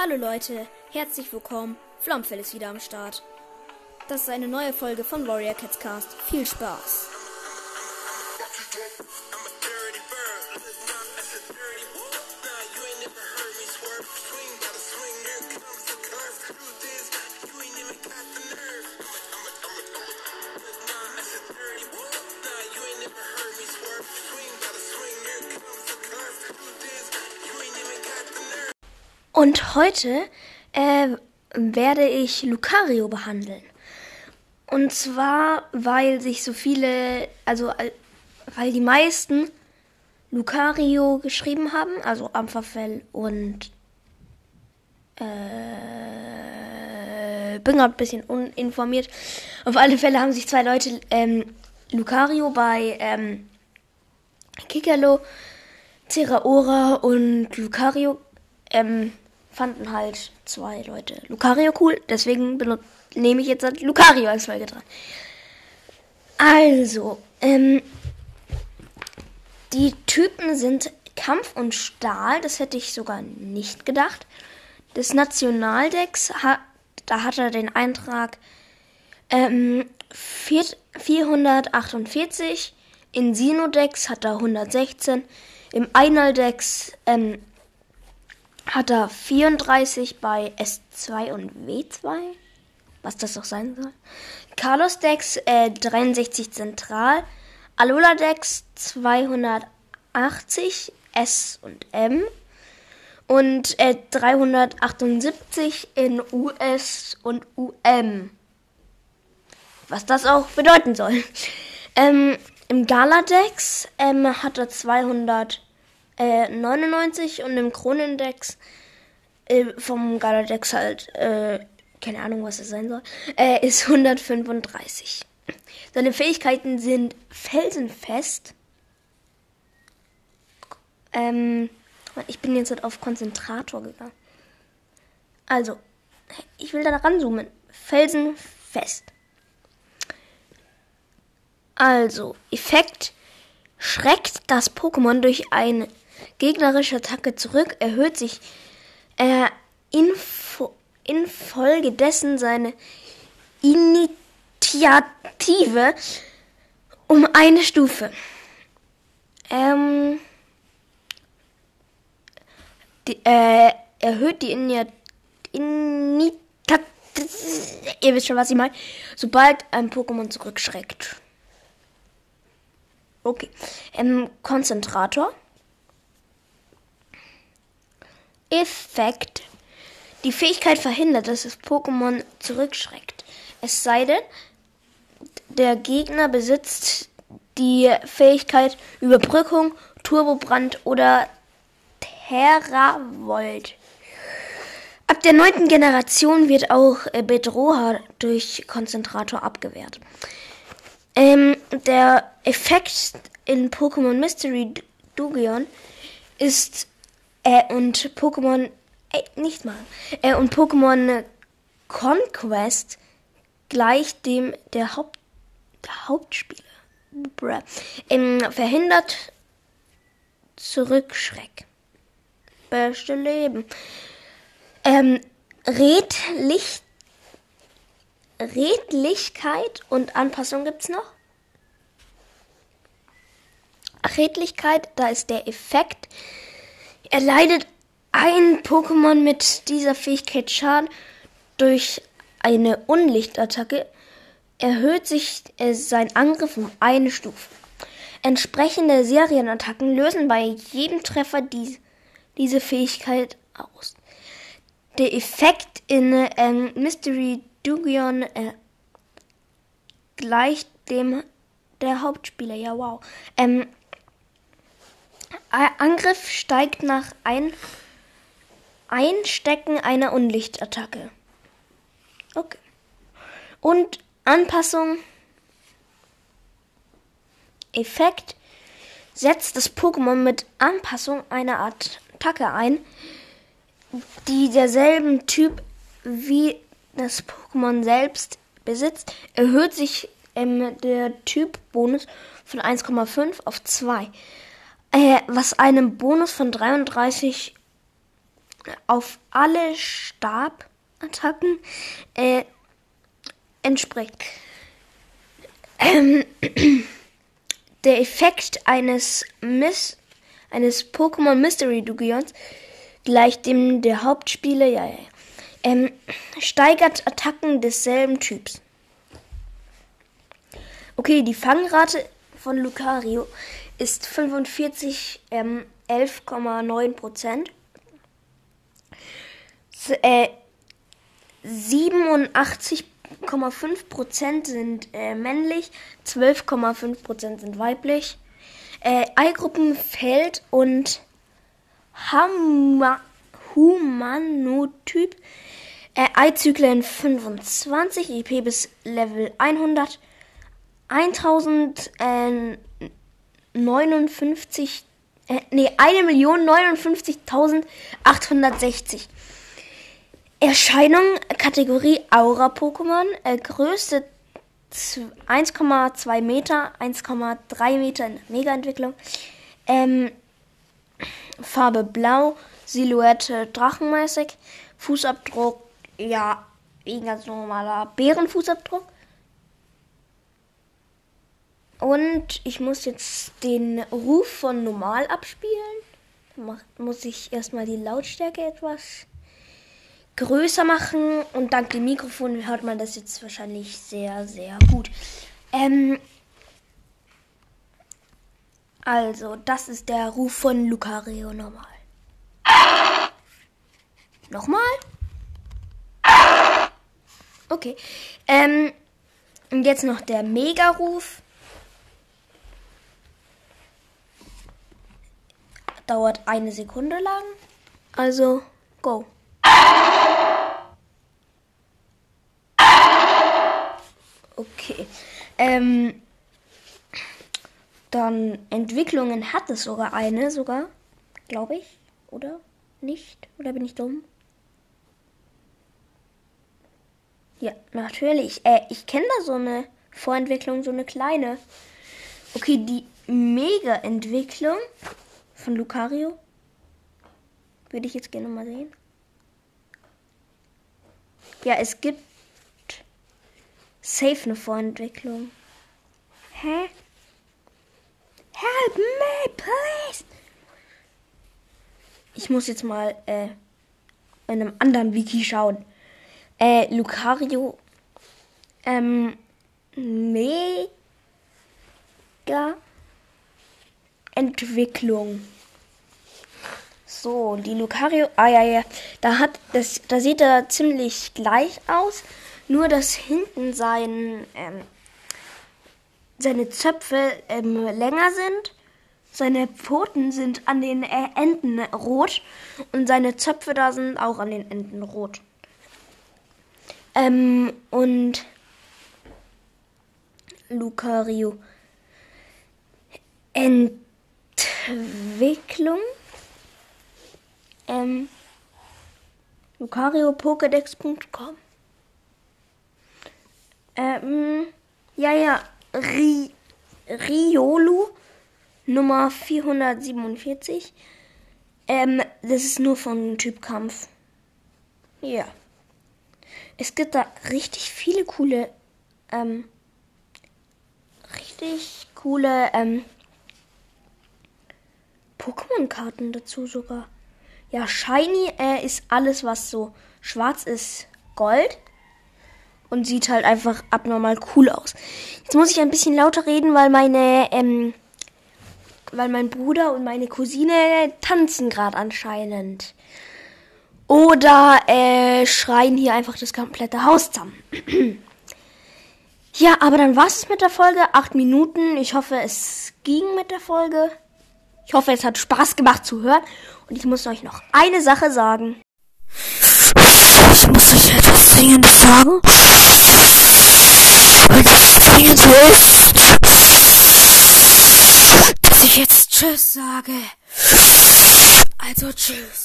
Hallo Leute, herzlich willkommen. Flomfell ist wieder am Start. Das ist eine neue Folge von Warrior Cats Cast. Viel Spaß. Und heute äh, werde ich Lucario behandeln. Und zwar, weil sich so viele, also äh, weil die meisten Lucario geschrieben haben, also Ampferfell und äh, bin gerade ein bisschen uninformiert. Auf alle Fälle haben sich zwei Leute ähm, Lucario bei ähm, Kikalo, Zeraora und Lucario ähm, fanden halt zwei Leute Lucario cool, deswegen nehme ich jetzt halt Lucario als Folge dran. Also, ähm, die Typen sind Kampf und Stahl, das hätte ich sogar nicht gedacht. Das Nationaldex hat, da hat er den Eintrag ähm, 448, in Sinodex hat er 116, im Einaldex ähm, hat er 34 bei S2 und W2. Was das auch sein soll. Carlos Dex äh, 63 zentral. Alola Dex 280 S und M. Und äh, 378 in US und UM. Was das auch bedeuten soll. Ähm, Im Galadex ähm, hat er 200 äh, 99 und im Kronindex äh, vom Galadex halt, äh, keine Ahnung, was es sein soll, äh, ist 135. Seine Fähigkeiten sind felsenfest. Ähm, ich bin jetzt halt auf Konzentrator gegangen. Also, ich will da ranzoomen. Felsenfest. Also, Effekt schreckt das Pokémon durch eine gegnerische Attacke zurück, erhöht sich äh, info, infolgedessen seine Initiative um eine Stufe. Ähm, die, äh, erhöht die Initiative. Ihr wisst schon, was ich meine. Sobald ein Pokémon zurückschreckt. Okay. Ähm, Konzentrator. Effekt. Die Fähigkeit verhindert, dass das Pokémon zurückschreckt. Es sei denn, der Gegner besitzt die Fähigkeit Überbrückung, Turbobrand oder Terravolt. Ab der neunten Generation wird auch äh, Bedroha durch Konzentrator abgewehrt. Ähm, der Effekt in Pokémon Mystery Dugion ist äh, und Pokémon, äh, nicht mal, äh, und Pokémon Conquest gleich dem der Haupt, der Hauptspieler. Bruh. Ähm, verhindert Zurückschreck. Beste Leben. Ähm, Redlich, Redlichkeit und Anpassung gibt's noch. Redlichkeit, da ist der Effekt, Erleidet ein Pokémon mit dieser Fähigkeit Schaden durch eine Unlichtattacke, erhöht sich äh, sein Angriff um eine Stufe. Entsprechende Serienattacken lösen bei jedem Treffer die, diese Fähigkeit aus. Der Effekt in ähm, Mystery Dugion äh, gleicht dem der Hauptspieler. Ja, wow. Ähm, Angriff steigt nach ein Einstecken einer Unlichtattacke. Okay. Und Anpassung. Effekt. Setzt das Pokémon mit Anpassung einer Attacke ein, die derselben Typ wie das Pokémon selbst besitzt, erhöht sich ähm, der Typ-Bonus von 1,5 auf 2 äh, was einem Bonus von 33 auf alle Stabattacken äh, entspricht. Ähm, der Effekt eines Miss eines Pokémon Mystery Dugions gleich dem der Hauptspieler, ja, ja, ähm, steigert Attacken desselben Typs. Okay, die Fangrate von Lucario ist 45, ähm, 11,9 Prozent. Äh, 87,5 Prozent sind äh, männlich, 12,5 Prozent sind weiblich. Äh, Eigruppen Feld und Hama Humanotyp. Äh, Eizyklen 25, IP bis Level 100. 1059, äh, nee, 1.059.860. Erscheinung, Kategorie Aura-Pokémon, äh, Größe 1,2 Meter, 1,3 Meter in Mega-Entwicklung. Ähm, Farbe Blau, Silhouette drachenmäßig, Fußabdruck, ja, wie ein ganz normaler Bärenfußabdruck. Und ich muss jetzt den Ruf von normal abspielen. Da muss ich erstmal die Lautstärke etwas größer machen und dank dem Mikrofon hört man das jetzt wahrscheinlich sehr, sehr gut. Ähm, also, das ist der Ruf von Lucario normal. Nochmal? Okay. Ähm, und jetzt noch der Mega-Ruf. Dauert eine Sekunde lang. Also, go. Okay. Ähm, dann Entwicklungen hat es sogar eine, sogar. Glaube ich. Oder? Nicht? Oder bin ich dumm? Ja, natürlich. Äh, ich kenne da so eine Vorentwicklung, so eine kleine. Okay, die Mega-Entwicklung von Lucario. Würde ich jetzt gerne mal sehen. Ja, es gibt safe eine Vorentwicklung. Hä? Help me, please! Ich muss jetzt mal äh, in einem anderen Wiki schauen. Äh, Lucario. Ähm, mega Entwicklung. So, die Lucario. Ah ja, ja. Da hat das. Da sieht er ziemlich gleich aus. Nur dass hinten sein, ähm, seine Zöpfe ähm, länger sind. Seine Pfoten sind an den Enden rot. Und seine Zöpfe da sind auch an den Enden rot. Ähm, und Lucario. Entwicklung. Ähm, LucarioPokédex.com. Ähm, ja, ja, Ri Riolu Nummer 447. Ähm, das ist nur von Typ Kampf. Ja. Es gibt da richtig viele coole, ähm, richtig coole, ähm, Pokémon-Karten dazu sogar. Ja, Shiny äh, ist alles, was so schwarz ist, Gold. Und sieht halt einfach abnormal cool aus. Jetzt muss ich ein bisschen lauter reden, weil meine, ähm, weil mein Bruder und meine Cousine tanzen gerade anscheinend. Oder äh, schreien hier einfach das komplette Haus zusammen. ja, aber dann war es mit der Folge. Acht Minuten. Ich hoffe, es ging mit der Folge. Ich hoffe, es hat Spaß gemacht zu hören. Und ich muss euch noch eine Sache sagen. Ich muss euch etwas Dringendes sagen. Weil das dringend so ist, dass ich jetzt Tschüss sage. Also Tschüss.